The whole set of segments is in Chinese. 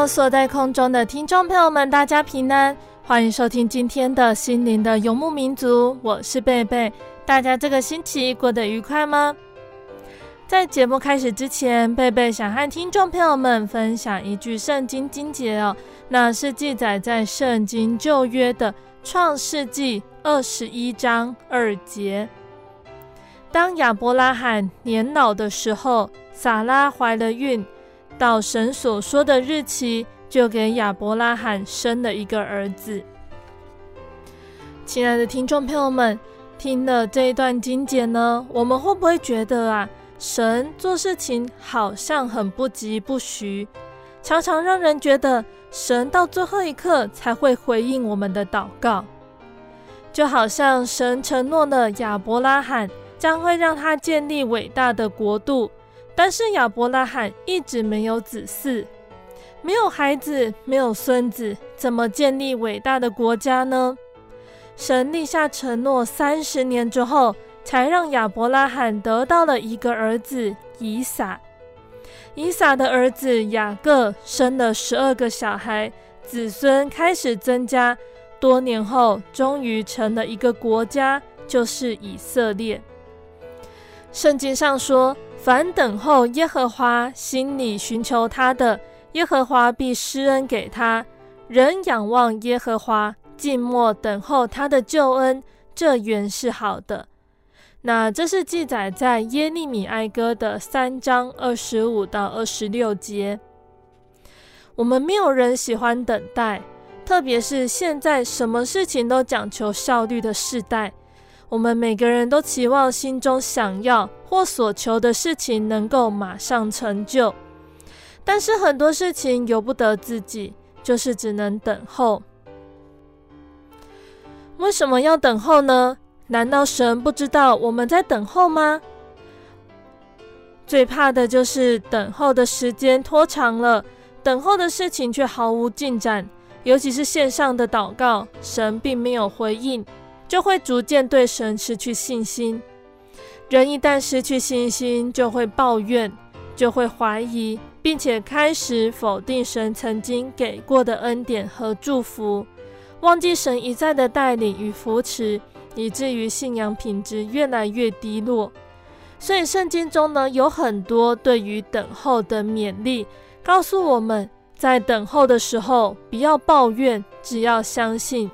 Hello，所在空中的听众朋友们，大家平安，欢迎收听今天的心灵的游牧民族，我是贝贝。大家这个星期过得愉快吗？在节目开始之前，贝贝想和听众朋友们分享一句圣经经节哦，那是记载在圣经旧约的创世纪二十一章二节。当亚伯拉罕年老的时候，撒拉怀了孕。到神所说的日期，就给亚伯拉罕生了一个儿子。亲爱的听众朋友们，听了这一段经节呢，我们会不会觉得啊，神做事情好像很不疾不徐，常常让人觉得神到最后一刻才会回应我们的祷告？就好像神承诺了亚伯拉罕将会让他建立伟大的国度。但是亚伯拉罕一直没有子嗣，没有孩子，没有孙子，怎么建立伟大的国家呢？神立下承诺，三十年之后，才让亚伯拉罕得到了一个儿子以撒。以撒的儿子雅各生了十二个小孩，子孙开始增加，多年后终于成了一个国家，就是以色列。圣经上说。凡等候耶和华、心里寻求他的，耶和华必施恩给他。人仰望耶和华，静默等候他的救恩，这原是好的。那这是记载在耶利米哀歌的三章二十五到二十六节。我们没有人喜欢等待，特别是现在什么事情都讲求效率的时代。我们每个人都期望心中想要或所求的事情能够马上成就，但是很多事情由不得自己，就是只能等候。为什么要等候呢？难道神不知道我们在等候吗？最怕的就是等候的时间拖长了，等候的事情却毫无进展，尤其是线上的祷告，神并没有回应。就会逐渐对神失去信心。人一旦失去信心，就会抱怨，就会怀疑，并且开始否定神曾经给过的恩典和祝福，忘记神一再的带领与扶持，以至于信仰品质越来越低落。所以圣经中呢，有很多对于等候的勉励，告诉我们在等候的时候不要抱怨，只要相信。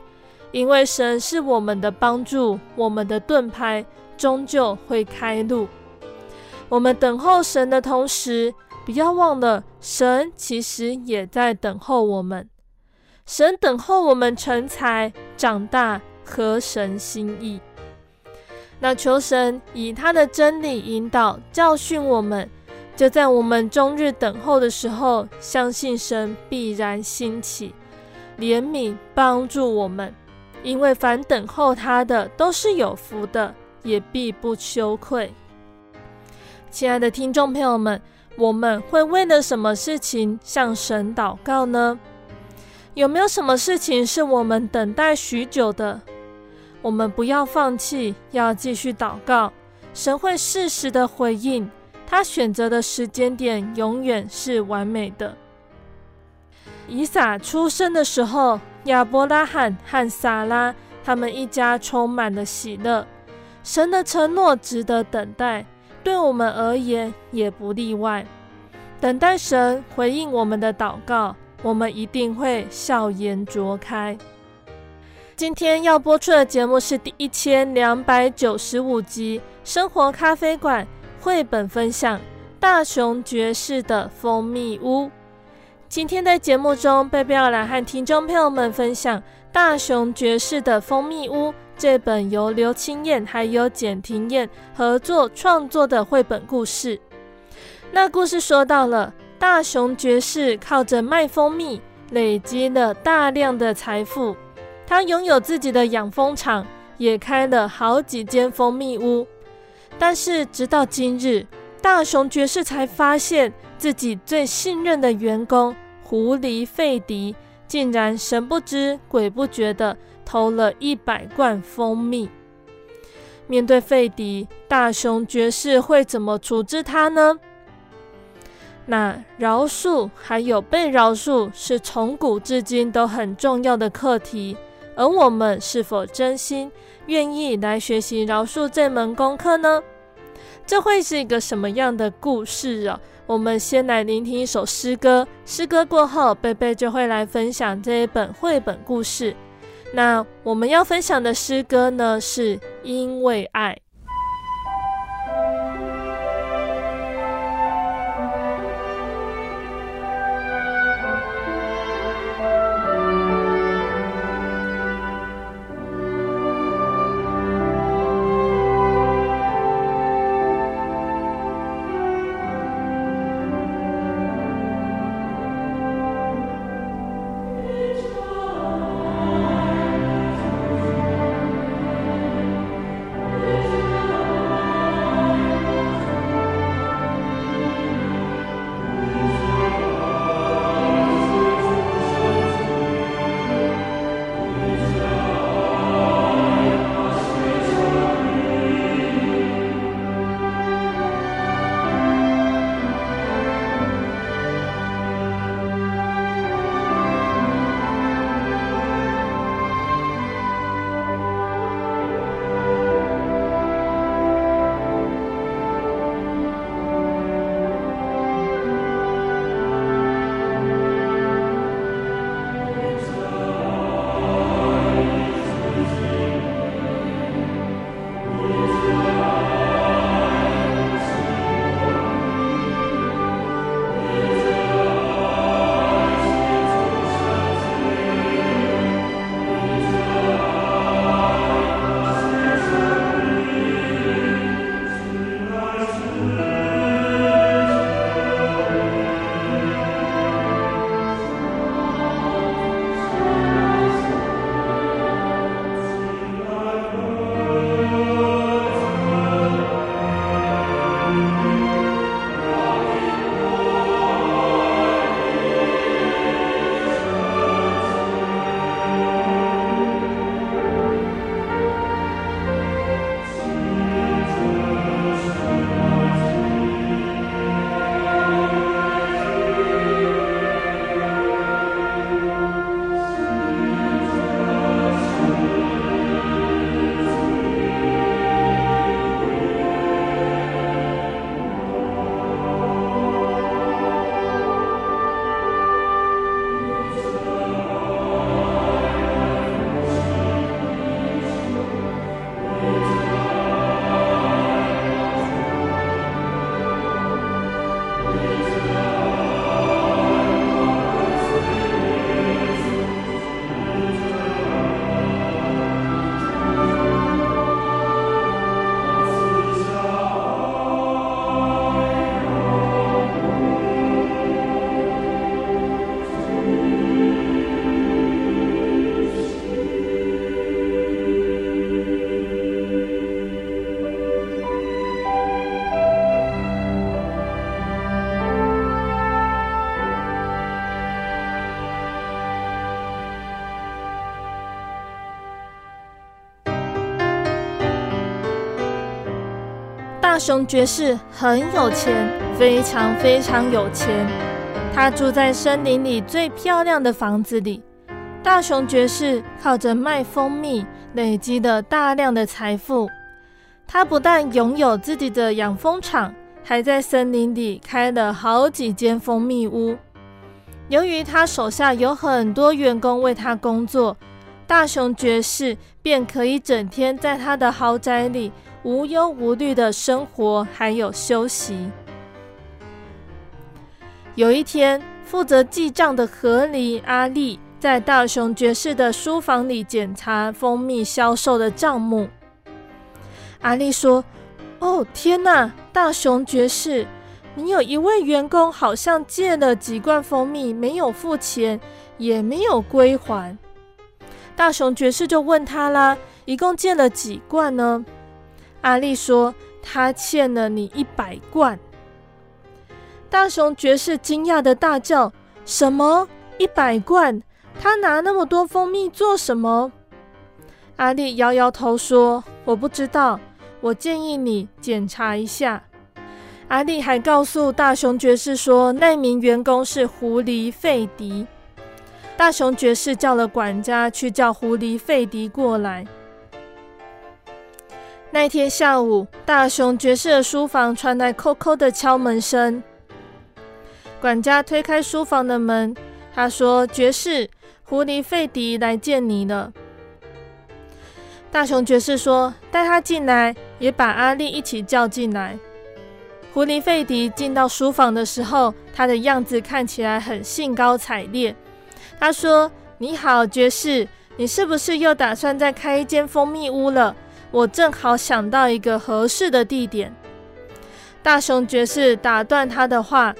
因为神是我们的帮助，我们的盾牌终究会开路。我们等候神的同时，不要忘了，神其实也在等候我们。神等候我们成才、长大，合神心意。那求神以他的真理引导、教训我们，就在我们终日等候的时候，相信神必然兴起，怜悯帮助我们。因为凡等候他的都是有福的，也必不羞愧。亲爱的听众朋友们，我们会为了什么事情向神祷告呢？有没有什么事情是我们等待许久的？我们不要放弃，要继续祷告，神会适时的回应，他选择的时间点永远是完美的。以撒出生的时候，亚伯拉罕和撒拉他们一家充满了喜乐。神的承诺值得等待，对我们而言也不例外。等待神回应我们的祷告，我们一定会笑颜卓开。今天要播出的节目是第一千两百九十五集《生活咖啡馆》绘本分享《大熊爵士的蜂蜜屋》。今天在节目中，贝贝要来和听众朋友们分享《大熊爵士的蜂蜜屋》这本由刘清燕还有简廷燕合作创作的绘本故事。那故事说到了大熊爵士靠着卖蜂蜜累积了大量的财富，他拥有自己的养蜂场，也开了好几间蜂蜜屋。但是直到今日，大熊爵士才发现。自己最信任的员工狐狸费迪，竟然神不知鬼不觉地偷了一百罐蜂蜜。面对费迪，大熊爵士会怎么处置他呢？那饶恕还有被饶恕是从古至今都很重要的课题，而我们是否真心愿意来学习饶恕这门功课呢？这会是一个什么样的故事啊？我们先来聆听一首诗歌，诗歌过后，贝贝就会来分享这一本绘本故事。那我们要分享的诗歌呢，是因为爱。熊爵士很有钱，非常非常有钱。他住在森林里最漂亮的房子里。大熊爵士靠着卖蜂蜜累积了大量的财富。他不但拥有自己的养蜂场，还在森林里开了好几间蜂蜜屋。由于他手下有很多员工为他工作，大熊爵士便可以整天在他的豪宅里无忧无虑的生活，还有休息。有一天，负责记账的河狸阿力在大熊爵士的书房里检查蜂蜜销售的账目。阿力说：“哦，天哪，大熊爵士，你有一位员工好像借了几罐蜂蜜，没有付钱，也没有归还。”大熊爵士就问他啦：“一共借了几罐呢？”阿力说：“他欠了你一百罐。”大熊爵士惊讶的大叫：“什么？一百罐？他拿那么多蜂蜜做什么？”阿力摇摇头说：“我不知道。我建议你检查一下。”阿力还告诉大熊爵士说：“那名员工是狐狸费迪。”大熊爵士叫了管家去叫狐狸费迪过来。那天下午，大熊爵士的书房传来“叩叩”的敲门声。管家推开书房的门，他说：“爵士，狐狸费迪来见你了。”大熊爵士说：“带他进来，也把阿力一起叫进来。”狐狸费迪进到书房的时候，他的样子看起来很兴高采烈。他说：“你好，爵士，你是不是又打算再开一间蜂蜜屋了？我正好想到一个合适的地点。”大熊爵士打断他的话。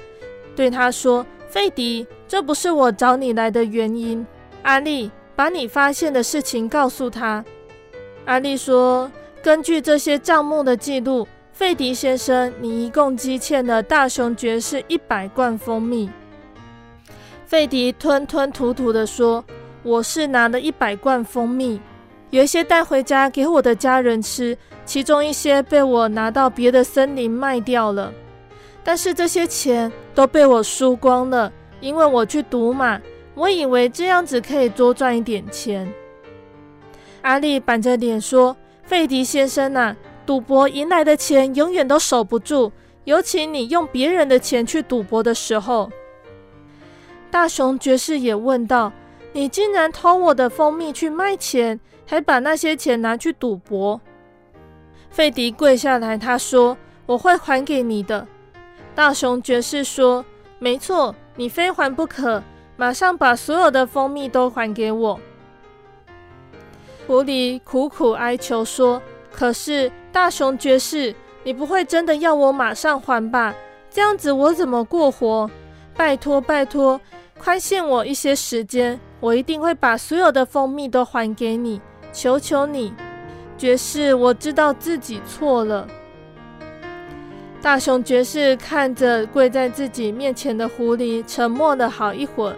对他说：“费迪，这不是我找你来的原因。阿力，把你发现的事情告诉他。”阿力说：“根据这些账目的记录，费迪先生，你一共积欠了大熊爵士一百罐蜂蜜。”费迪吞吞吐吐地说：“我是拿了一百罐蜂蜜，有一些带回家给我的家人吃，其中一些被我拿到别的森林卖掉了。”但是这些钱都被我输光了，因为我去赌马，我以为这样子可以多赚一点钱。阿力板着脸说：“费迪先生呐、啊，赌博赢来的钱永远都守不住，尤其你用别人的钱去赌博的时候。”大熊爵士也问道：“你竟然偷我的蜂蜜去卖钱，还把那些钱拿去赌博？”费迪跪下来，他说：“我会还给你的。”大熊爵士说：“没错，你非还不可，马上把所有的蜂蜜都还给我。”狐狸苦苦哀求说：“可是，大熊爵士，你不会真的要我马上还吧？这样子我怎么过活？拜托，拜托，宽限我一些时间，我一定会把所有的蜂蜜都还给你，求求你，爵士，我知道自己错了。”大熊爵士看着跪在自己面前的狐狸，沉默了好一会儿。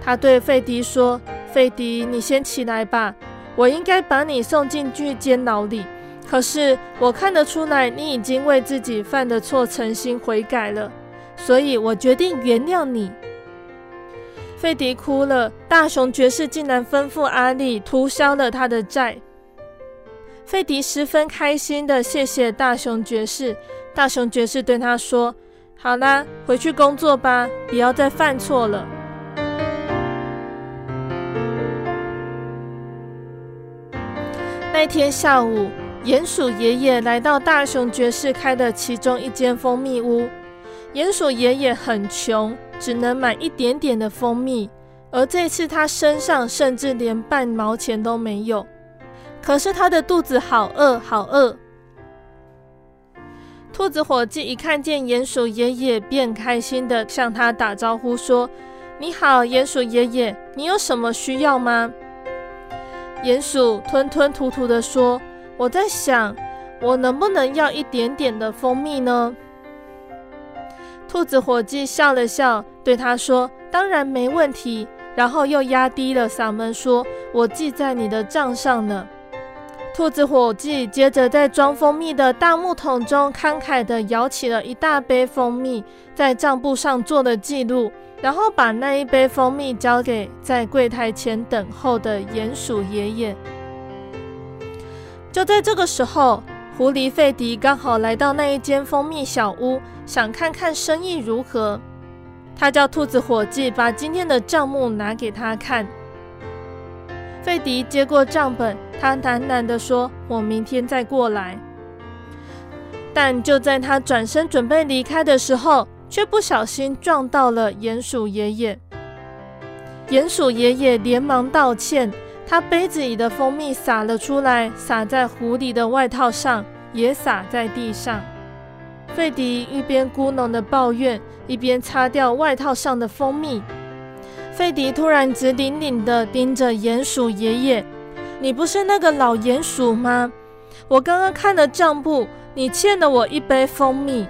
他对费迪说：“费迪，你先起来吧。我应该把你送进去监牢里，可是我看得出来，你已经为自己犯的错诚心悔改了，所以我决定原谅你。”费迪哭了。大熊爵士竟然吩咐阿力涂销了他的债。费迪十分开心的谢谢大熊爵士。大熊爵士对他说：“好啦，回去工作吧，不要再犯错了。”那天下午，鼹鼠爷爷来到大熊爵士开的其中一间蜂蜜屋。鼹鼠爷爷很穷，只能买一点点的蜂蜜，而这次他身上甚至连半毛钱都没有。可是他的肚子好饿，好饿。兔子伙计一看见鼹鼠爷爷，便开心地向他打招呼说：“你好，鼹鼠爷爷，你有什么需要吗？”鼹鼠吞吞吐吐地说：“我在想，我能不能要一点点的蜂蜜呢？”兔子伙计笑了笑，对他说：“当然没问题。”然后又压低了嗓门说：“我记在你的账上呢。”兔子伙计接着在装蜂蜜的大木桶中慷慨地舀起了一大杯蜂蜜，在账簿上做了记录，然后把那一杯蜂蜜交给在柜台前等候的鼹鼠爷爷。就在这个时候，狐狸费迪刚好来到那一间蜂蜜小屋，想看看生意如何。他叫兔子伙计把今天的账目拿给他看。费迪接过账本，他喃喃地说：“我明天再过来。”但就在他转身准备离开的时候，却不小心撞到了鼹鼠爷爷。鼹鼠爷爷连忙道歉，他杯子里的蜂蜜洒了出来，洒在狐狸的外套上，也洒在地上。费迪一边咕哝的抱怨，一边擦掉外套上的蜂蜜。费迪突然直挺挺地盯着鼹鼠爷爷：“你不是那个老鼹鼠吗？我刚刚看了账簿，你欠了我一杯蜂蜜。”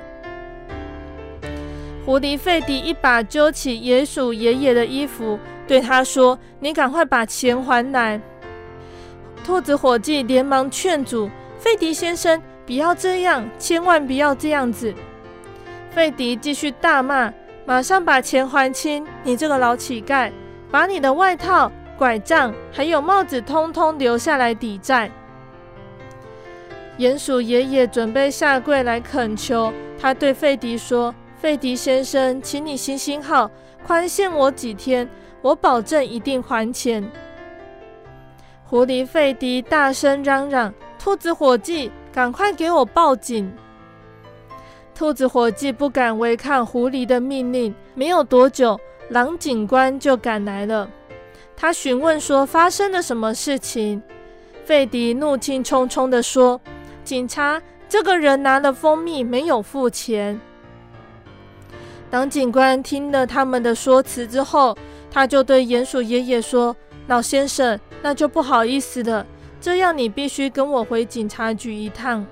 狐狸费迪一把揪起鼹鼠爷爷的衣服，对他说：“你赶快把钱还来！”兔子伙计连忙劝阻：“费迪先生，不要这样，千万不要这样子。”费迪继续大骂。马上把钱还清！你这个老乞丐，把你的外套、拐杖还有帽子通通留下来抵债。鼹鼠爷爷准备下跪来恳求，他对费迪说：“费迪先生，请你行行好，宽限我几天，我保证一定还钱。”狐狸费迪大声嚷嚷：“兔子伙计，赶快给我报警！”兔子伙计不敢违抗狐狸的命令，没有多久，狼警官就赶来了。他询问说：“发生了什么事情？”费迪怒气冲冲地说：“警察，这个人拿了蜂蜜没有付钱。”狼警官听了他们的说辞之后，他就对鼹鼠爷爷说：“老先生，那就不好意思了，这样你必须跟我回警察局一趟。”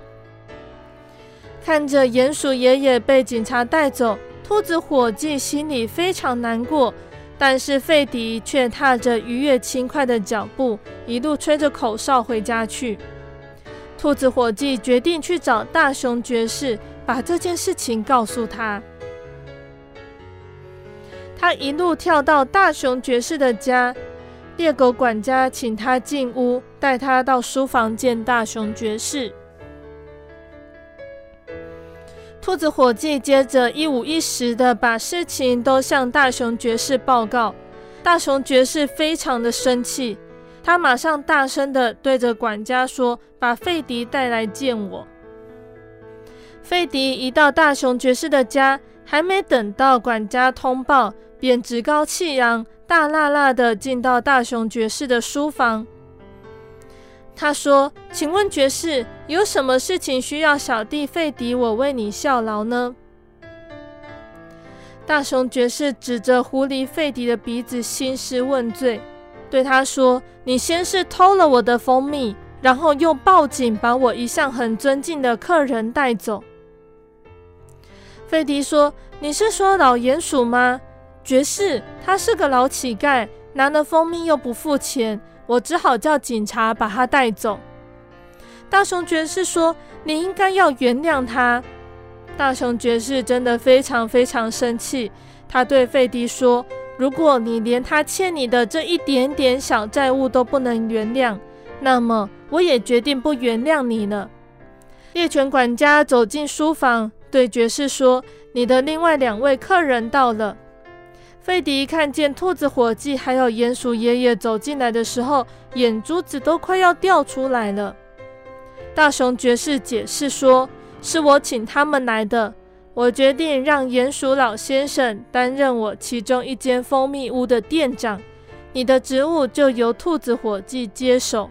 看着鼹鼠爷爷被警察带走，兔子伙计心里非常难过，但是费迪却踏着愉悦轻快的脚步，一路吹着口哨回家去。兔子伙计决定去找大熊爵士，把这件事情告诉他。他一路跳到大熊爵士的家，猎狗管家请他进屋，带他到书房见大熊爵士。兔子伙计接着一五一十的把事情都向大熊爵士报告，大熊爵士非常的生气，他马上大声的对着管家说：“把费迪带来见我。”费迪一到大熊爵士的家，还没等到管家通报，便趾高气扬、大辣辣的进到大雄爵士的书房。他说：“请问爵士，有什么事情需要小弟费迪我为你效劳呢？”大雄爵士指着狐狸费迪的鼻子兴师问罪，对他说：“你先是偷了我的蜂蜜，然后又报警把我一向很尊敬的客人带走。”费迪说：“你是说老鼹鼠吗？爵士，他是个老乞丐，拿了蜂蜜又不付钱。”我只好叫警察把他带走。大熊爵士说：“你应该要原谅他。”大熊爵士真的非常非常生气，他对费迪说：“如果你连他欠你的这一点点小债务都不能原谅，那么我也决定不原谅你了。”猎犬管家走进书房，对爵士说：“你的另外两位客人到了。”费迪看见兔子伙计还有鼹鼠爷爷走进来的时候，眼珠子都快要掉出来了。大熊爵士解释说：“是我请他们来的，我决定让鼹鼠老先生担任我其中一间蜂蜜屋的店长，你的职务就由兔子伙计接手。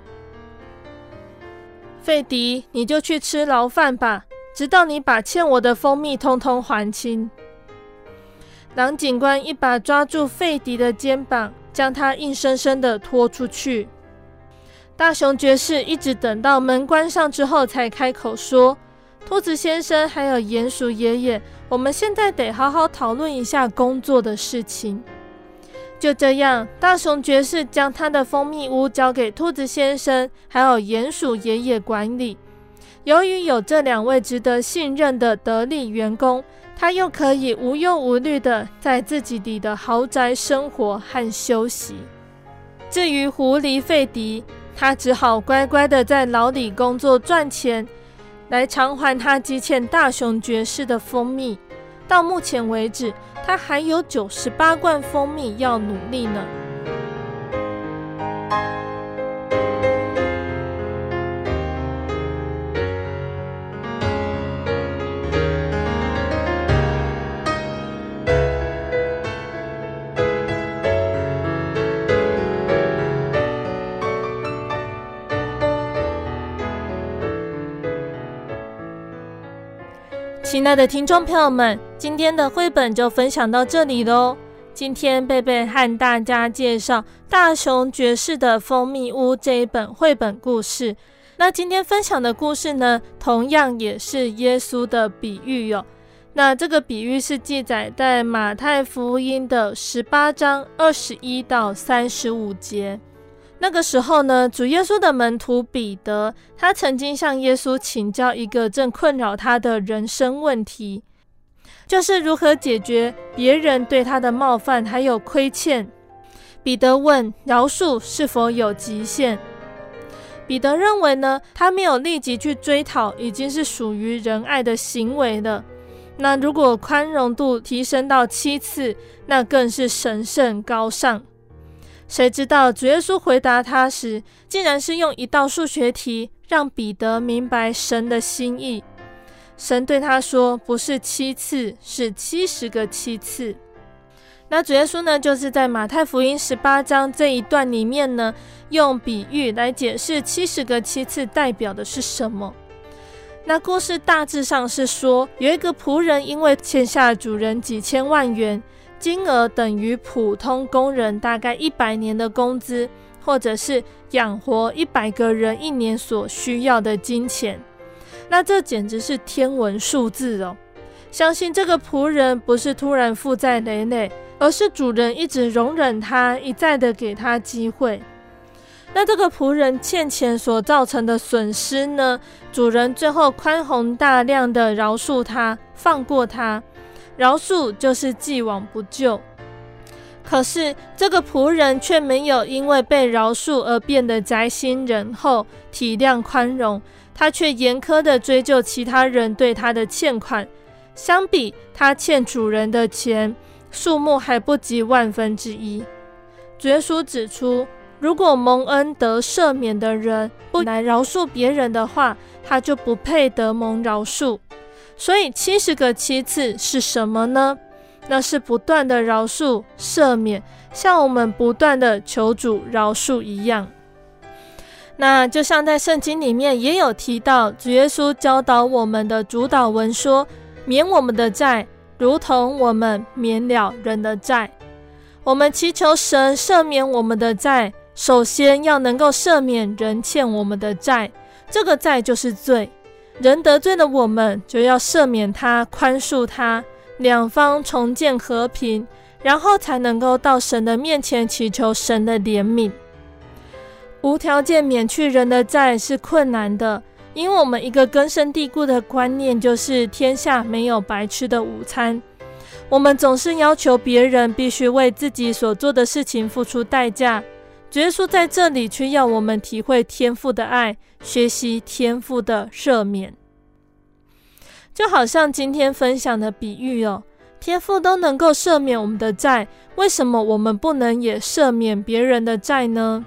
费迪，你就去吃牢饭吧，直到你把欠我的蜂蜜通通还清。”狼警官一把抓住费迪的肩膀，将他硬生生的拖出去。大熊爵士一直等到门关上之后，才开口说：“兔子先生，还有鼹鼠爷爷，我们现在得好好讨论一下工作的事情。”就这样，大熊爵士将他的蜂蜜屋交给兔子先生还有鼹鼠爷爷管理。由于有这两位值得信任的得力员工，他又可以无忧无虑地在自己里的豪宅生活和休息。至于狐狸费迪，他只好乖乖地在牢里工作赚钱，来偿还他积欠大熊爵士的蜂蜜。到目前为止，他还有九十八罐蜂蜜要努力呢。亲爱的听众朋友们，今天的绘本就分享到这里喽。今天贝贝和大家介绍《大熊爵士的蜂蜜屋》这一本绘本故事。那今天分享的故事呢，同样也是耶稣的比喻哟。那这个比喻是记载在马太福音的十八章二十一到三十五节。那个时候呢，主耶稣的门徒彼得，他曾经向耶稣请教一个正困扰他的人生问题，就是如何解决别人对他的冒犯还有亏欠。彼得问：饶恕是否有极限？彼得认为呢，他没有立即去追讨，已经是属于仁爱的行为了。那如果宽容度提升到七次，那更是神圣高尚。谁知道主耶稣回答他时，竟然是用一道数学题让彼得明白神的心意。神对他说：“不是七次，是七十个七次。”那主耶稣呢，就是在马太福音十八章这一段里面呢，用比喻来解释七十个七次代表的是什么。那故事大致上是说，有一个仆人因为欠下主人几千万元。金额等于普通工人大概一百年的工资，或者是养活一百个人一年所需要的金钱。那这简直是天文数字哦！相信这个仆人不是突然负债累累，而是主人一直容忍他，一再的给他机会。那这个仆人欠钱所造成的损失呢？主人最后宽宏大量的饶恕他，放过他。饶恕就是既往不咎，可是这个仆人却没有因为被饶恕而变得宅心仁厚、体谅宽容，他却严苛地追究其他人对他的欠款。相比他欠主人的钱，数目还不及万分之一。主耶稣指出，如果蒙恩得赦免的人不来饶恕别人的话，他就不配得蒙饶恕。所以七十个七次是什么呢？那是不断的饶恕、赦免，像我们不断的求主饶恕一样。那就像在圣经里面也有提到，主耶稣教导我们的主祷文说：“免我们的债，如同我们免了人的债。”我们祈求神赦免我们的债，首先要能够赦免人欠我们的债，这个债就是罪。人得罪了我们，就要赦免他、宽恕他，两方重建和平，然后才能够到神的面前祈求神的怜悯。无条件免去人的债是困难的，因为我们一个根深蒂固的观念就是天下没有白吃的午餐。我们总是要求别人必须为自己所做的事情付出代价。耶稣在这里却要我们体会天父的爱，学习天父的赦免，就好像今天分享的比喻哦，天父都能够赦免我们的债，为什么我们不能也赦免别人的债呢？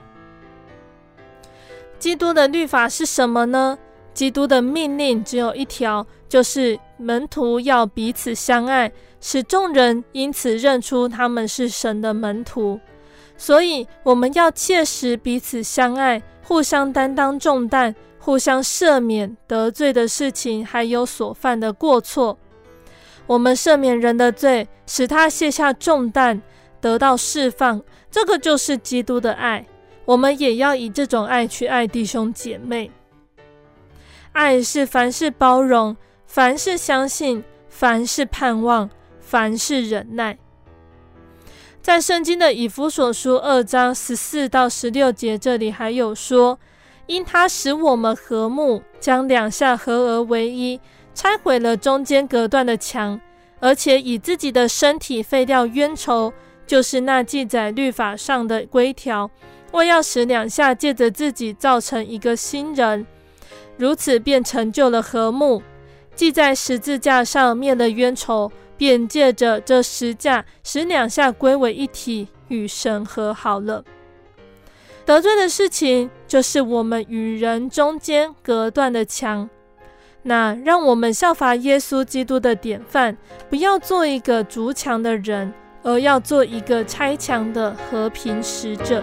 基督的律法是什么呢？基督的命令只有一条，就是门徒要彼此相爱，使众人因此认出他们是神的门徒。所以，我们要切实彼此相爱，互相担当重担，互相赦免得罪的事情，还有所犯的过错。我们赦免人的罪，使他卸下重担，得到释放。这个就是基督的爱。我们也要以这种爱去爱弟兄姐妹。爱是凡事包容，凡事相信，凡事盼望，凡事忍耐。在圣经的以弗所书二章十四到十六节，这里还有说：“因他使我们和睦，将两下合而为一，拆毁了中间隔断的墙，而且以自己的身体废掉冤仇，就是那记载律法上的规条，为要使两下借着自己造成一个新人，如此便成就了和睦。记在十字架上灭了冤仇。”便借着这十架，使两下归为一体，与神和好了。得罪的事情，就是我们与人中间隔断的墙。那让我们效法耶稣基督的典范，不要做一个筑墙的人，而要做一个拆墙的和平使者。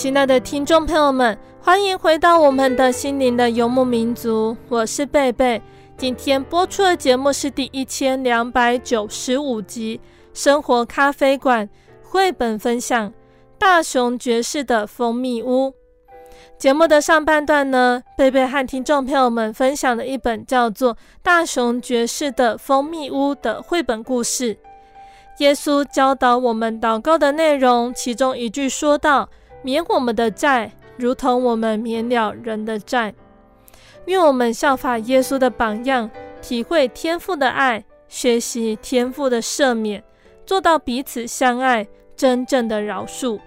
亲爱的听众朋友们，欢迎回到我们的心灵的游牧民族，我是贝贝。今天播出的节目是第一千两百九十五集《生活咖啡馆》绘本分享《大熊爵士的蜂蜜屋》。节目的上半段呢，贝贝和听众朋友们分享了一本叫做《大熊爵士的蜂蜜屋》的绘本故事。耶稣教导我们祷告的内容，其中一句说道。免我们的债，如同我们免了人的债。愿我们效法耶稣的榜样，体会天父的爱，学习天父的赦免，做到彼此相爱，真正的饶恕。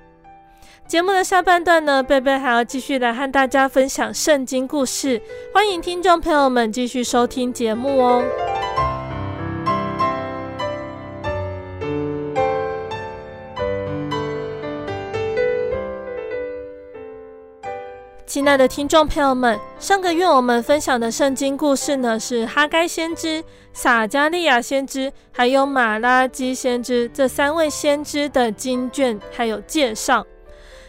节目的下半段呢，贝贝还要继续来和大家分享圣经故事，欢迎听众朋友们继续收听节目哦。亲爱的听众朋友们，上个月我们分享的圣经故事呢，是哈该先知、撒迦利亚先知，还有马拉基先知这三位先知的经卷，还有介绍，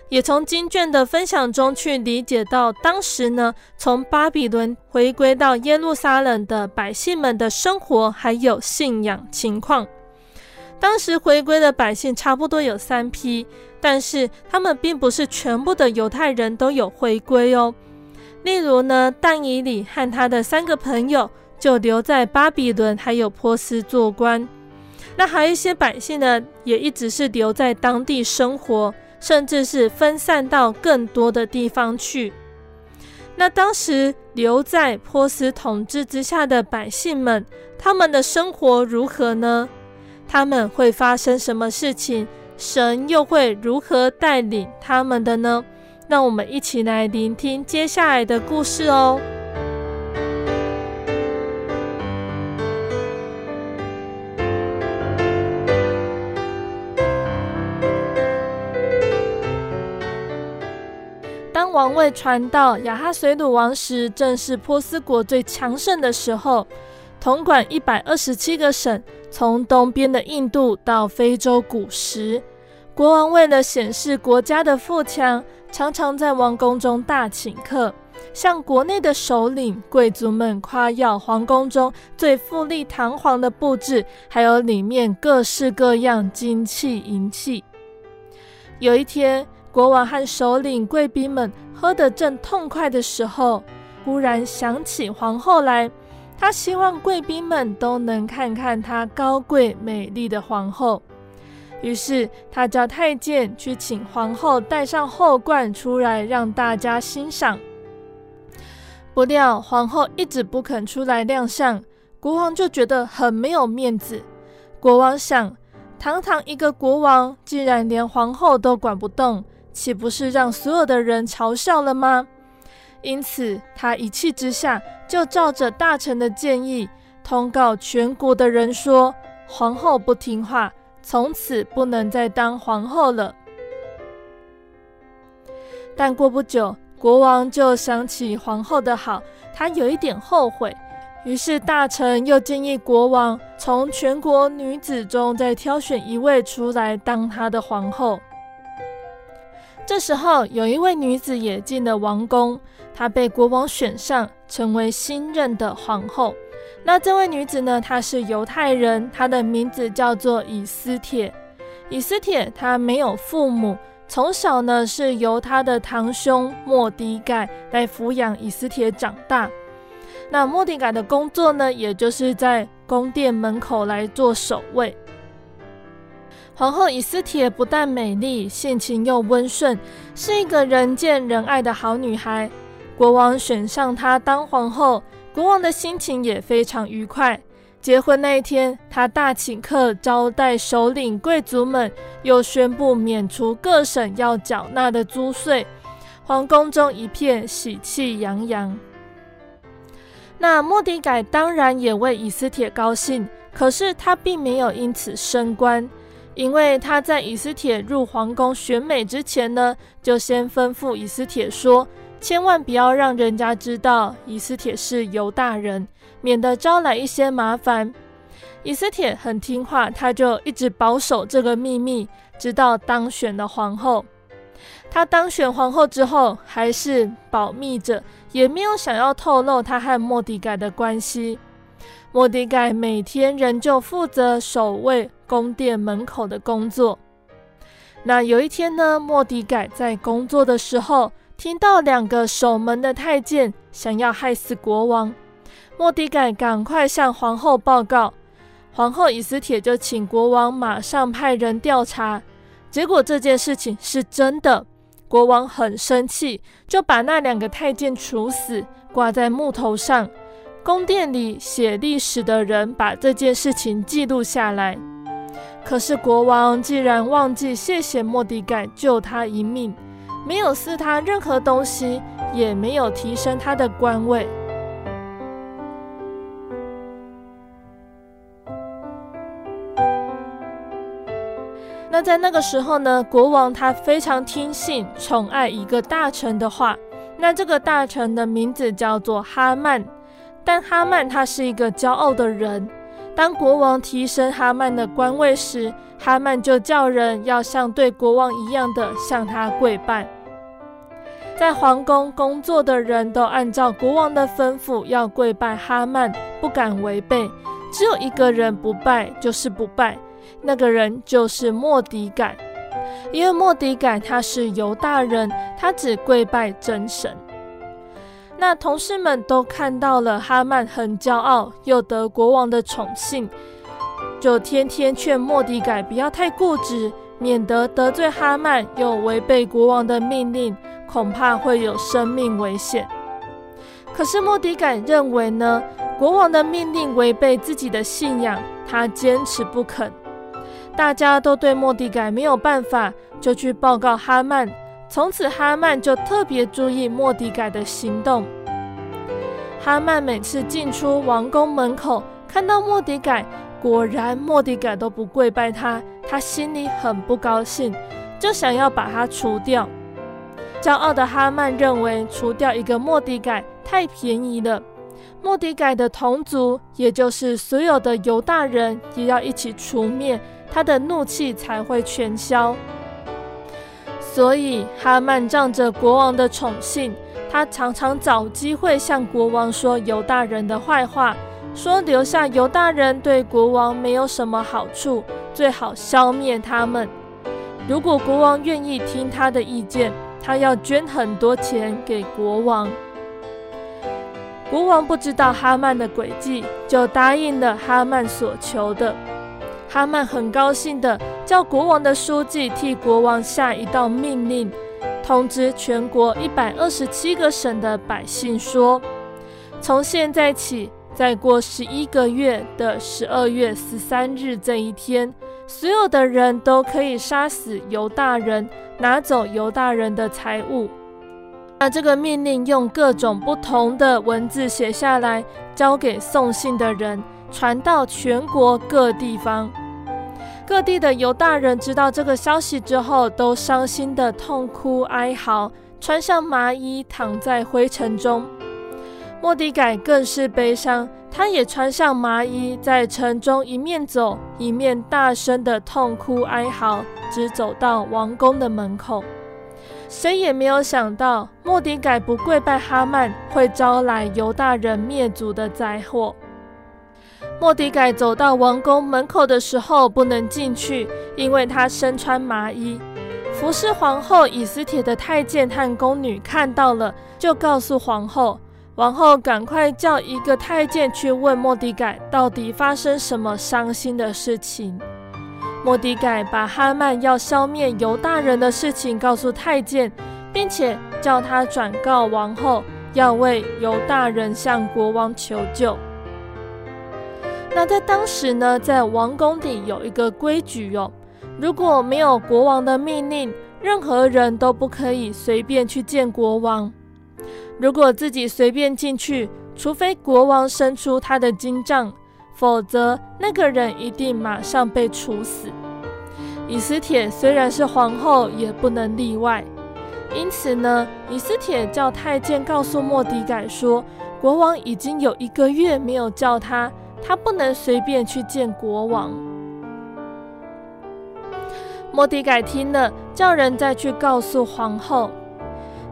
也从经卷的分享中去理解到当时呢，从巴比伦回归到耶路撒冷的百姓们的生活还有信仰情况。当时回归的百姓差不多有三批。但是他们并不是全部的犹太人都有回归哦。例如呢，但以理和他的三个朋友就留在巴比伦还有波斯做官。那还有一些百姓呢，也一直是留在当地生活，甚至是分散到更多的地方去。那当时留在波斯统治之下的百姓们，他们的生活如何呢？他们会发生什么事情？神又会如何带领他们的呢？让我们一起来聆听接下来的故事哦。当王位传到亚哈随鲁王时，正是波斯国最强盛的时候，统管一百二十七个省。从东边的印度到非洲古时，国王为了显示国家的富强，常常在王宫中大请客，向国内的首领、贵族们夸耀皇宫中最富丽堂皇的布置，还有里面各式各样金器银器。有一天，国王和首领、贵宾们喝得正痛快的时候，忽然想起皇后来。他希望贵宾们都能看看他高贵美丽的皇后，于是他叫太监去请皇后带上后冠出来让大家欣赏。不料皇后一直不肯出来亮相，国王就觉得很没有面子。国王想，堂堂一个国王，既然连皇后都管不动，岂不是让所有的人嘲笑了吗？因此，他一气之下就照着大臣的建议，通告全国的人说：皇后不听话，从此不能再当皇后了。但过不久，国王就想起皇后的好，他有一点后悔。于是大臣又建议国王从全国女子中再挑选一位出来当他的皇后。这时候，有一位女子也进了王宫，她被国王选上，成为新任的皇后。那这位女子呢？她是犹太人，她的名字叫做以斯帖。以斯帖她没有父母，从小呢是由她的堂兄末底改来抚养以斯帖长大。那末底改的工作呢，也就是在宫殿门口来做守卫。皇后以斯帖不但美丽，性情又温顺，是一个人见人爱的好女孩。国王选上她当皇后，国王的心情也非常愉快。结婚那一天，他大请客招待首领贵族们，又宣布免除各省要缴纳的租税，皇宫中一片喜气洋洋。那莫迪改当然也为以斯帖高兴，可是他并没有因此升官。因为他在以斯帖入皇宫选美之前呢，就先吩咐以斯帖说，千万不要让人家知道以斯帖是犹大人，免得招来一些麻烦。以斯帖很听话，他就一直保守这个秘密，直到当选了皇后。他当选皇后之后，还是保密着，也没有想要透露他和莫底改的关系。末底改每天仍旧负责守卫宫殿门口的工作。那有一天呢，莫迪改在工作的时候，听到两个守门的太监想要害死国王。莫迪改赶快向皇后报告，皇后以斯帖就请国王马上派人调查。结果这件事情是真的，国王很生气，就把那两个太监处死，挂在木头上。宫殿里写历史的人把这件事情记录下来，可是国王既然忘记谢谢莫迪盖救他一命，没有赐他任何东西，也没有提升他的官位。那在那个时候呢，国王他非常听信、宠爱一个大臣的话，那这个大臣的名字叫做哈曼。但哈曼他是一个骄傲的人。当国王提升哈曼的官位时，哈曼就叫人要像对国王一样的向他跪拜。在皇宫工作的人都按照国王的吩咐要跪拜哈曼，不敢违背。只有一个人不拜，就是不拜，那个人就是莫迪改。因为莫迪改他是犹大人，他只跪拜真神。那同事们都看到了哈曼很骄傲，又得国王的宠幸，就天天劝莫迪改不要太固执，免得得罪哈曼，又违背国王的命令，恐怕会有生命危险。可是莫迪改认为呢，国王的命令违背自己的信仰，他坚持不肯。大家都对莫迪改没有办法，就去报告哈曼。从此，哈曼就特别注意末底改的行动。哈曼每次进出王宫门口，看到末底改，果然末底改都不跪拜他，他心里很不高兴，就想要把他除掉。骄傲的哈曼认为，除掉一个末底改太便宜了，末底改的同族，也就是所有的犹大人，也要一起除灭，他的怒气才会全消。所以，哈曼仗着国王的宠幸，他常常找机会向国王说犹大人的坏话，说留下犹大人对国王没有什么好处，最好消灭他们。如果国王愿意听他的意见，他要捐很多钱给国王。国王不知道哈曼的诡计，就答应了哈曼所求的。哈曼很高兴地叫国王的书记替国王下一道命令，通知全国一百二十七个省的百姓说：从现在起，再过十一个月的十二月十三日这一天，所有的人都可以杀死犹大人，拿走犹大人的财物。那这个命令用各种不同的文字写下来，交给送信的人，传到全国各地方。各地的犹大人知道这个消息之后，都伤心的痛哭哀嚎，穿上麻衣躺在灰尘中。莫迪改更是悲伤，他也穿上麻衣，在城中一面走一面大声的痛哭哀嚎，直走到王宫的门口。谁也没有想到，莫迪改不跪拜哈曼，会招来犹大人灭族的灾祸。莫迪改走到王宫门口的时候，不能进去，因为他身穿麻衣。服侍皇后以斯帖的太监和宫女看到了，就告诉皇后。王后赶快叫一个太监去问莫迪改，到底发生什么伤心的事情。莫迪改把哈曼要消灭犹大人的事情告诉太监，并且叫他转告王后，要为犹大人向国王求救。那在当时呢，在王宫里有一个规矩哦，如果没有国王的命令，任何人都不可以随便去见国王。如果自己随便进去，除非国王伸出他的金杖。否则，那个人一定马上被处死。以斯帖虽然是皇后，也不能例外。因此呢，以斯帖叫太监告诉莫迪改说，国王已经有一个月没有叫他，他不能随便去见国王。莫迪改听了，叫人再去告诉皇后。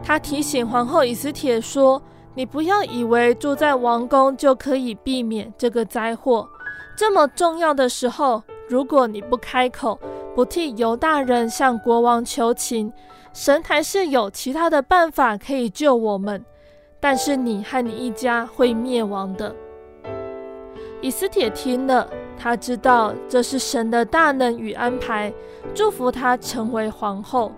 他提醒皇后以斯帖说。你不要以为住在王宫就可以避免这个灾祸。这么重要的时候，如果你不开口，不替犹大人向国王求情，神还是有其他的办法可以救我们。但是你和你一家会灭亡的。以斯帖听了，他知道这是神的大能与安排，祝福他成为皇后。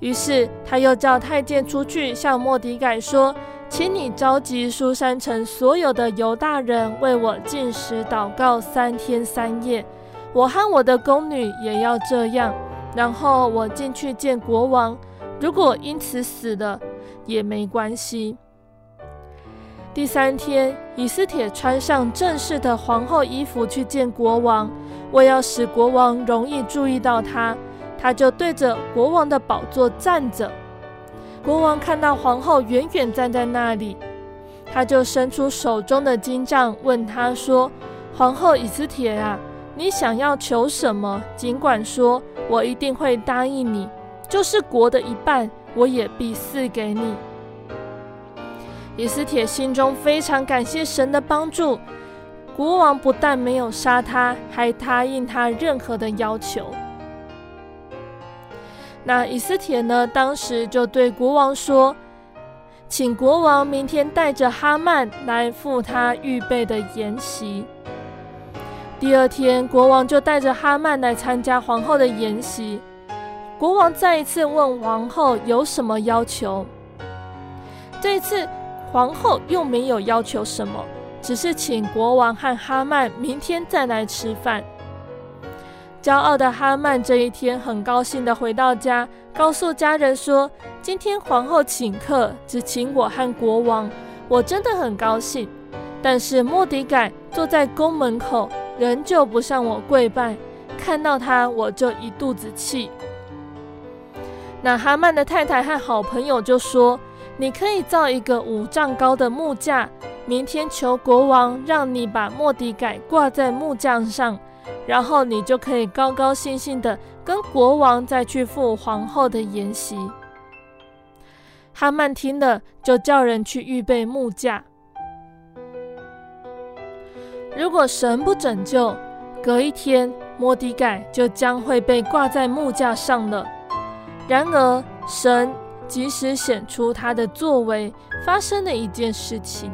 于是他又叫太监出去向莫迪改说。请你召集苏珊城所有的犹大人为我进食祷告三天三夜，我和我的宫女也要这样。然后我进去见国王，如果因此死了也没关系。第三天，以斯帖穿上正式的皇后衣服去见国王，为要使国王容易注意到他，他就对着国王的宝座站着。国王看到皇后远远站在那里，他就伸出手中的金杖，问他说：“皇后以斯帖啊，你想要求什么？尽管说，我一定会答应你。就是国的一半，我也必赐给你。”以斯帖心中非常感谢神的帮助，国王不但没有杀他，还答应他任何的要求。那以斯帖呢？当时就对国王说：“请国王明天带着哈曼来赴他预备的筵席。”第二天，国王就带着哈曼来参加皇后的筵席。国王再一次问王后有什么要求。这次，皇后又没有要求什么，只是请国王和哈曼明天再来吃饭。骄傲的哈曼这一天很高兴地回到家，告诉家人说：“今天皇后请客，只请我和国王，我真的很高兴。但是莫迪改坐在宫门口，仍旧不向我跪拜，看到他我就一肚子气。”那哈曼的太太和好朋友就说：“你可以造一个五丈高的木架，明天求国王让你把莫迪改挂在木架上。”然后你就可以高高兴兴的跟国王再去赴皇后的筵席。哈曼听了，就叫人去预备木架。如果神不拯救，隔一天莫迪改就将会被挂在木架上了。然而神及时显出他的作为，发生了一件事情。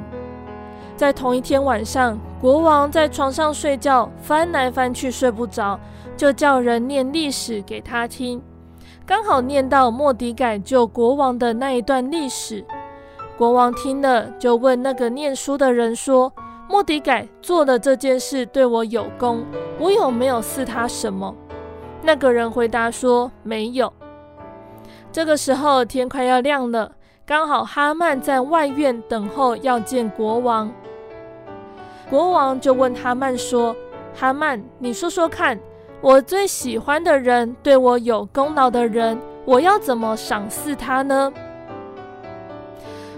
在同一天晚上，国王在床上睡觉，翻来翻去睡不着，就叫人念历史给他听。刚好念到莫迪改救国王的那一段历史，国王听了就问那个念书的人说：“莫迪改做的这件事对我有功，我有没有赐他什么？”那个人回答说：“没有。”这个时候天快要亮了，刚好哈曼在外院等候要见国王。国王就问哈曼说：“哈曼，你说说看，我最喜欢的人，对我有功劳的人，我要怎么赏赐他呢？”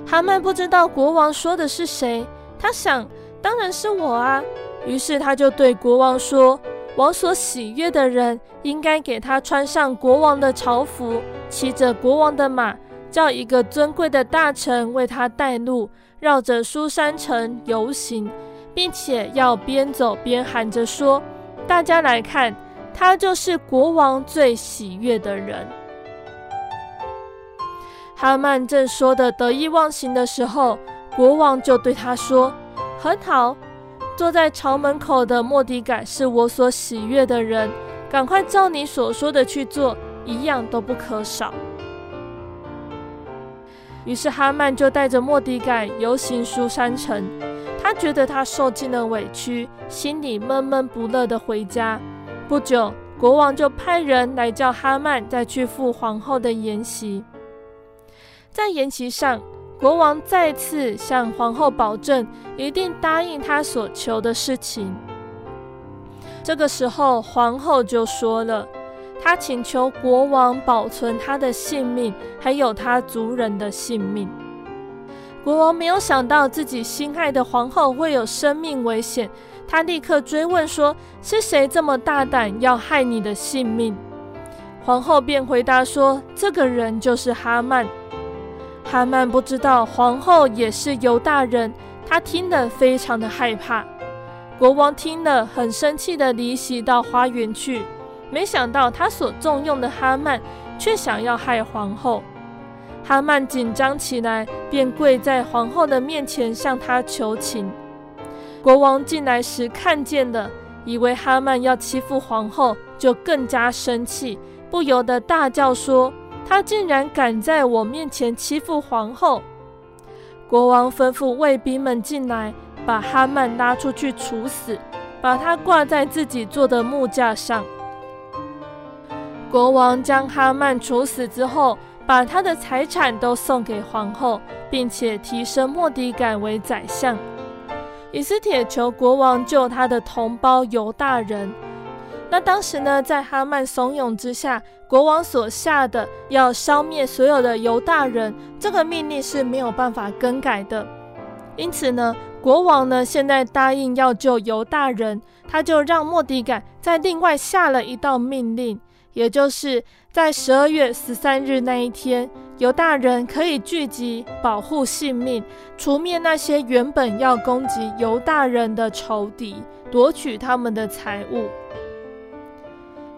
哈曼不知道国王说的是谁，他想，当然是我啊。于是他就对国王说：“王所喜悦的人，应该给他穿上国王的朝服，骑着国王的马，叫一个尊贵的大臣为他带路，绕着书珊城游行。”并且要边走边喊着说：“大家来看，他就是国王最喜悦的人。”哈曼正说的得意忘形的时候，国王就对他说：“很好，坐在朝门口的莫迪改是我所喜悦的人，赶快照你所说的去做，一样都不可少。”于是哈曼就带着莫迪改游行书珊城。他觉得他受尽了委屈，心里闷闷不乐的回家。不久，国王就派人来叫哈曼再去赴皇后的筵席。在筵席上，国王再次向皇后保证，一定答应他所求的事情。这个时候，皇后就说了，她请求国王保存她的性命，还有她族人的性命。国王没有想到自己心爱的皇后会有生命危险，他立刻追问说：“是谁这么大胆要害你的性命？”皇后便回答说：“这个人就是哈曼。”哈曼不知道皇后也是犹大人，他听得非常的害怕。国王听了很生气的离席到花园去，没想到他所重用的哈曼却想要害皇后。哈曼紧张起来，便跪在皇后的面前向她求情。国王进来时看见了，以为哈曼要欺负皇后，就更加生气，不由得大叫说：“他竟然敢在我面前欺负皇后！”国王吩咐卫兵们进来，把哈曼拉出去处死，把他挂在自己做的木架上。国王将哈曼处死之后，把他的财产都送给皇后，并且提升莫迪改为宰相。以斯帖求国王救他的同胞犹大人。那当时呢，在哈曼怂恿之下，国王所下的要消灭所有的犹大人，这个命令是没有办法更改的。因此呢，国王呢现在答应要救犹大人，他就让莫迪改再另外下了一道命令。也就是在十二月十三日那一天，犹大人可以聚集，保护性命，除灭那些原本要攻击犹大人的仇敌，夺取他们的财物。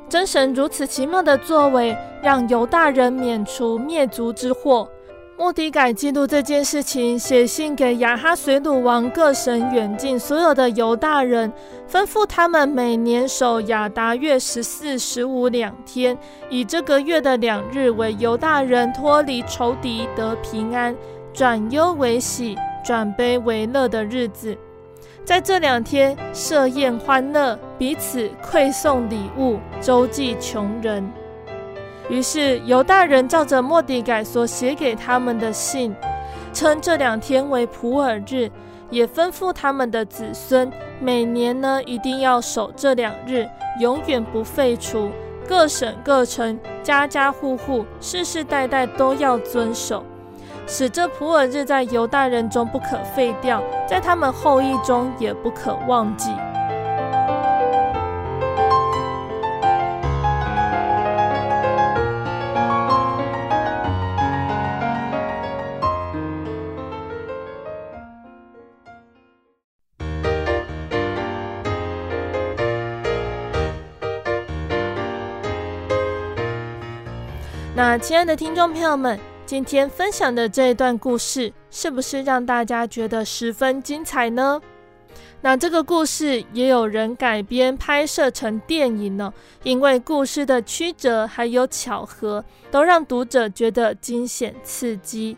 真神如此奇妙的作为，让犹大人免除灭族之祸。莫迪改记录这件事情，写信给亚哈随鲁王各省远近所有的犹大人，吩咐他们每年守亚达月十四、十五两天，以这个月的两日为犹大人脱离仇敌得平安、转忧为喜、转悲为乐的日子。在这两天设宴欢乐，彼此馈送礼物，周济穷人。于是犹大人照着末底改所写给他们的信，称这两天为普珥日，也吩咐他们的子孙每年呢一定要守这两日，永远不废除。各省各城家家户户世世代代都要遵守，使这普尔日在犹大人中不可废掉，在他们后裔中也不可忘记。那亲爱的听众朋友们，今天分享的这一段故事，是不是让大家觉得十分精彩呢？那这个故事也有人改编拍摄成电影呢，因为故事的曲折还有巧合，都让读者觉得惊险刺激。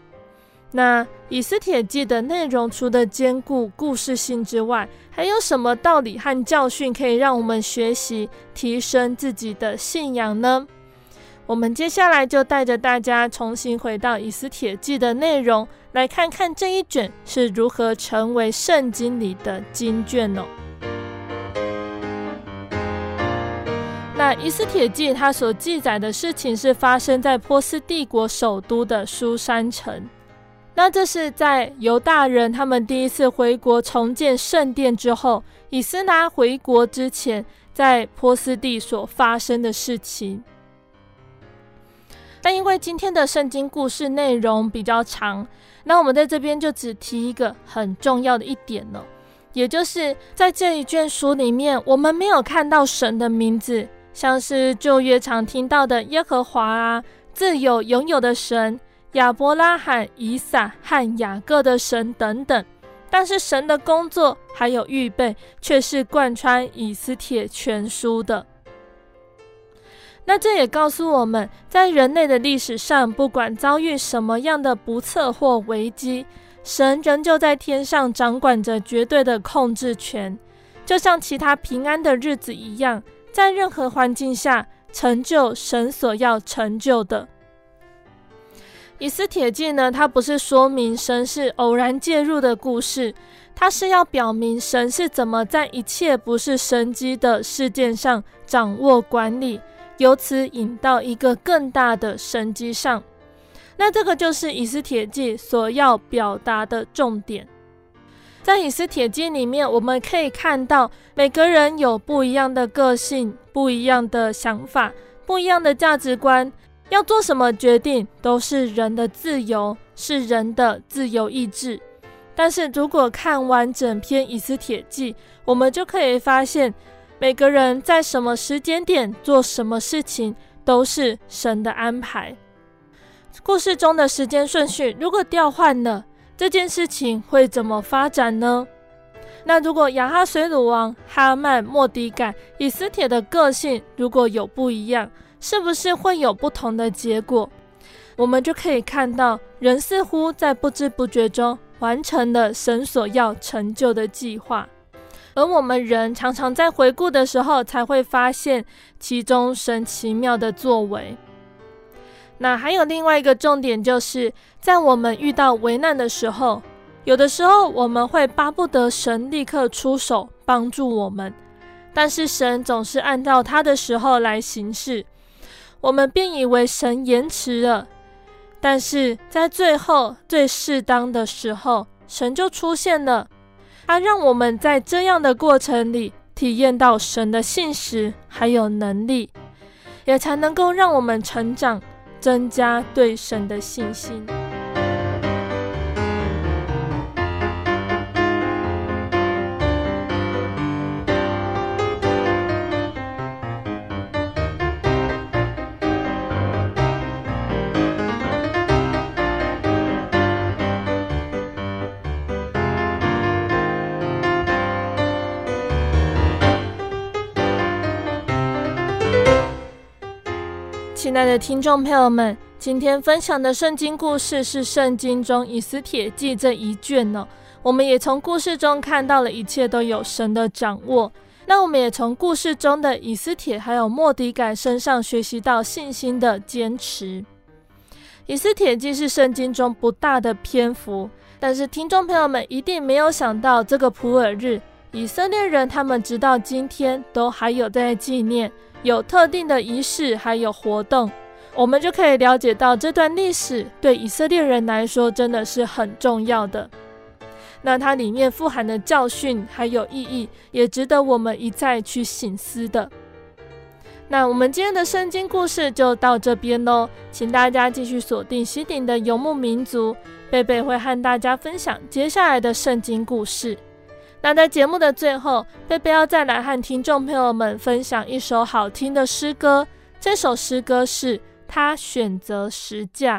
那《以斯帖记》的内容除了兼顾故事性之外，还有什么道理和教训可以让我们学习、提升自己的信仰呢？我们接下来就带着大家重新回到《以斯帖记》的内容，来看看这一卷是如何成为圣经里的经卷哦。那《以斯帖记》它所记载的事情是发生在波斯帝国首都的苏珊城。那这是在犹大人他们第一次回国重建圣殿之后，以斯拉回国之前，在波斯地所发生的事情。但因为今天的圣经故事内容比较长，那我们在这边就只提一个很重要的一点了，也就是在这一卷书里面，我们没有看到神的名字，像是旧约常听到的耶和华啊，自有拥有的神。亚伯拉罕、以撒和雅各的神等等，但是神的工作还有预备，却是贯穿以斯帖全书的。那这也告诉我们，在人类的历史上，不管遭遇什么样的不测或危机，神仍旧在天上掌管着绝对的控制权，就像其他平安的日子一样，在任何环境下成就神所要成就的。以斯帖记呢，它不是说明神是偶然介入的故事，它是要表明神是怎么在一切不是神迹的事件上掌握管理，由此引到一个更大的神迹上。那这个就是以斯帖记所要表达的重点。在以斯帖记里面，我们可以看到每个人有不一样的个性、不一样的想法、不一样的价值观。要做什么决定都是人的自由，是人的自由意志。但是如果看完整篇以斯帖记，我们就可以发现，每个人在什么时间点做什么事情，都是神的安排。故事中的时间顺序如果调换了，这件事情会怎么发展呢？那如果亚哈随鲁王、哈曼、莫迪改、以斯帖的个性如果有不一样，是不是会有不同的结果？我们就可以看到，人似乎在不知不觉中完成了神所要成就的计划，而我们人常常在回顾的时候，才会发现其中神奇妙的作为。那还有另外一个重点，就是在我们遇到危难的时候，有的时候我们会巴不得神立刻出手帮助我们，但是神总是按照他的时候来行事。我们便以为神延迟了，但是在最后最适当的时候，神就出现了。他让我们在这样的过程里体验到神的信实还有能力，也才能够让我们成长，增加对神的信心。亲爱的听众朋友们，今天分享的圣经故事是圣经中以斯帖记这一卷呢。我们也从故事中看到了一切都有神的掌握。那我们也从故事中的以斯帖还有莫迪改身上学习到信心的坚持。以斯帖记是圣经中不大的篇幅，但是听众朋友们一定没有想到，这个普珥日，以色列人他们直到今天都还有在纪念。有特定的仪式，还有活动，我们就可以了解到这段历史对以色列人来说真的是很重要的。那它里面富含的教训还有意义，也值得我们一再去省思的。那我们今天的圣经故事就到这边喽，请大家继续锁定西鼎的游牧民族，贝贝会和大家分享接下来的圣经故事。那在节目的最后，贝贝要再来和听众朋友们分享一首好听的诗歌。这首诗歌是《他选择十架》。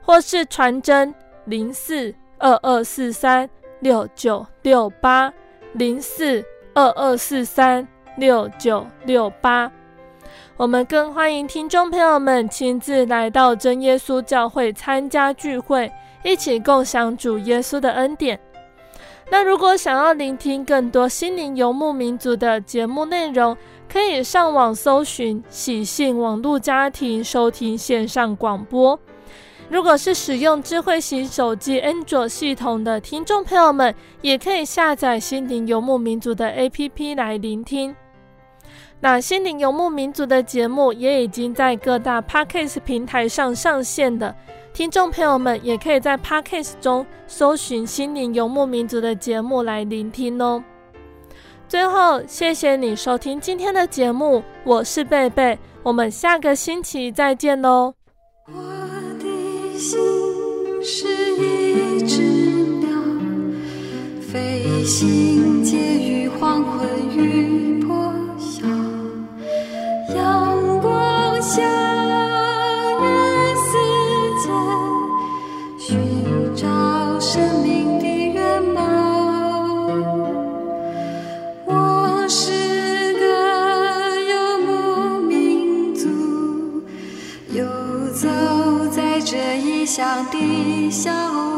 或是传真零四二二四三六九六八零四二二四三六九六八，我们更欢迎听众朋友们亲自来到真耶稣教会参加聚会，一起共享主耶稣的恩典。那如果想要聆听更多心灵游牧民族的节目内容，可以上网搜寻喜信网络家庭收听线上广播。如果是使用智慧型手机安卓系统的听众朋友们，也可以下载心灵游牧民族的 APP 来聆听。那心灵游牧民族的节目也已经在各大 Podcast 平台上上线的，听众朋友们也可以在 Podcast 中搜寻心灵游牧民族的节目来聆听哦。最后，谢谢你收听今天的节目，我是贝贝，我们下个星期再见喽。心是一只鸟，飞行介于黄昏与破晓，阳光下，异乡的小，